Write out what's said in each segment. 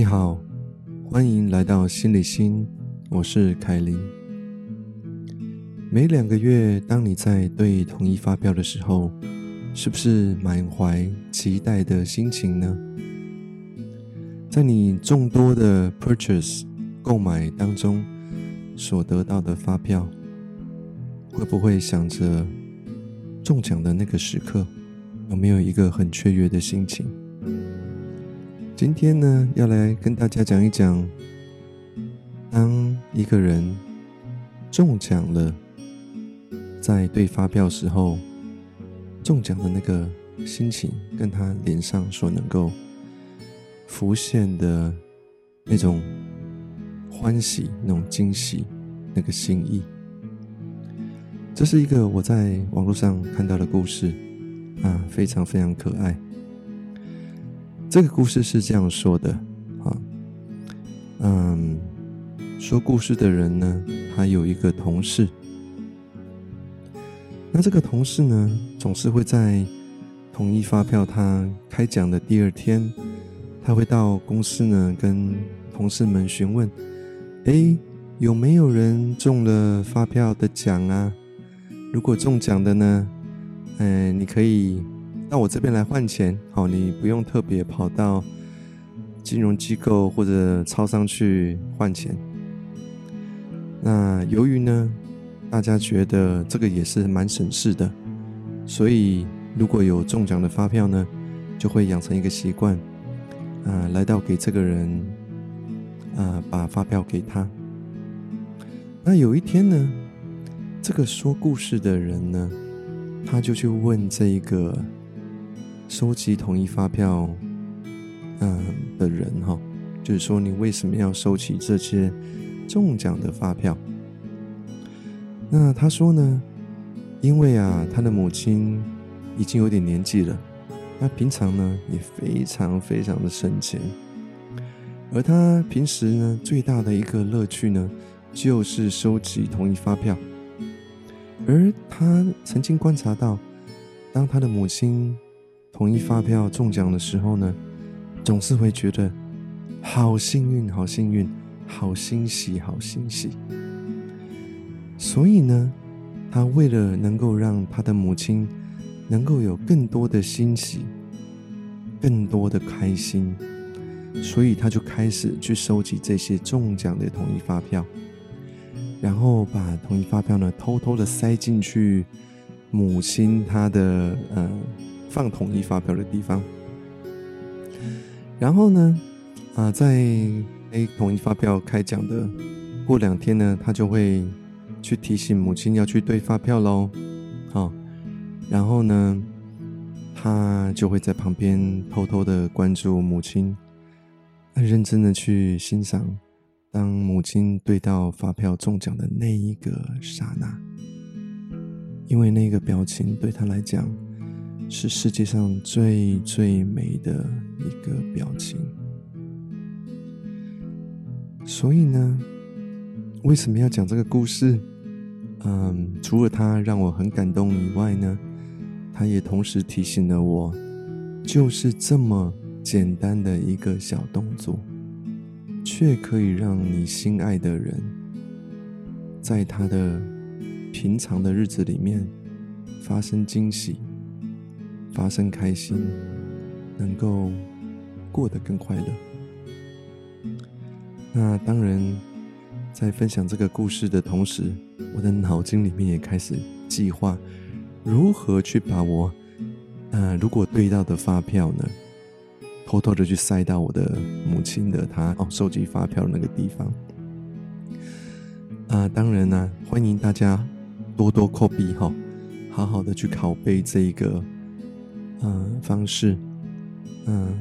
你好，欢迎来到心理心，我是凯琳。每两个月，当你在对同一发票的时候，是不是满怀期待的心情呢？在你众多的 purchase 购买当中所得到的发票，会不会想着中奖的那个时刻，有没有一个很雀跃的心情？今天呢，要来跟大家讲一讲，当一个人中奖了，在对发票时候中奖的那个心情，跟他脸上所能够浮现的那种欢喜、那种惊喜、那个心意。这是一个我在网络上看到的故事，啊，非常非常可爱。这个故事是这样说的，啊，嗯，说故事的人呢，他有一个同事，那这个同事呢，总是会在统一发票他开奖的第二天，他会到公司呢，跟同事们询问，哎，有没有人中了发票的奖啊？如果中奖的呢，嗯，你可以。到我这边来换钱，好，你不用特别跑到金融机构或者超商去换钱。那由于呢，大家觉得这个也是蛮省事的，所以如果有中奖的发票呢，就会养成一个习惯，啊，来到给这个人，啊，把发票给他。那有一天呢，这个说故事的人呢，他就去问这一个。收集统一发票，嗯的人哈，就是说你为什么要收集这些中奖的发票？那他说呢，因为啊，他的母亲已经有点年纪了，那平常呢也非常非常的省钱，而他平时呢最大的一个乐趣呢，就是收集统一发票，而他曾经观察到，当他的母亲。统一发票中奖的时候呢，总是会觉得好幸运、好幸运、好欣喜、好欣喜。所以呢，他为了能够让他的母亲能够有更多的欣喜、更多的开心，所以他就开始去收集这些中奖的统一发票，然后把统一发票呢偷偷的塞进去母亲她的呃。放统一发票的地方，然后呢，啊，在 A 统一发票开奖的过两天呢，他就会去提醒母亲要去对发票喽，好，然后呢，他就会在旁边偷偷的关注母亲，很认真的去欣赏，当母亲对到发票中奖的那一个刹那，因为那个表情对他来讲。是世界上最最美的一个表情，所以呢，为什么要讲这个故事？嗯，除了它让我很感动以外呢，它也同时提醒了我，就是这么简单的一个小动作，却可以让你心爱的人，在他的平常的日子里面发生惊喜。发生开心，能够过得更快乐。那当然，在分享这个故事的同时，我的脑筋里面也开始计划如何去把我，呃，如果对到的发票呢，偷偷的去塞到我的母亲的她哦收集发票的那个地方。啊，当然呢，欢迎大家多多 copy 哈，好好的去拷贝这一个。嗯，方式，嗯，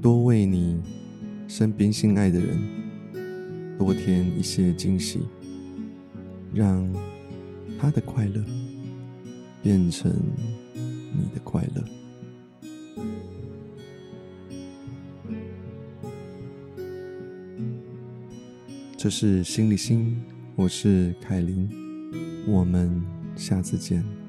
多为你身边心爱的人多添一些惊喜，让他的快乐变成你的快乐。这是心理心，我是凯琳，我们下次见。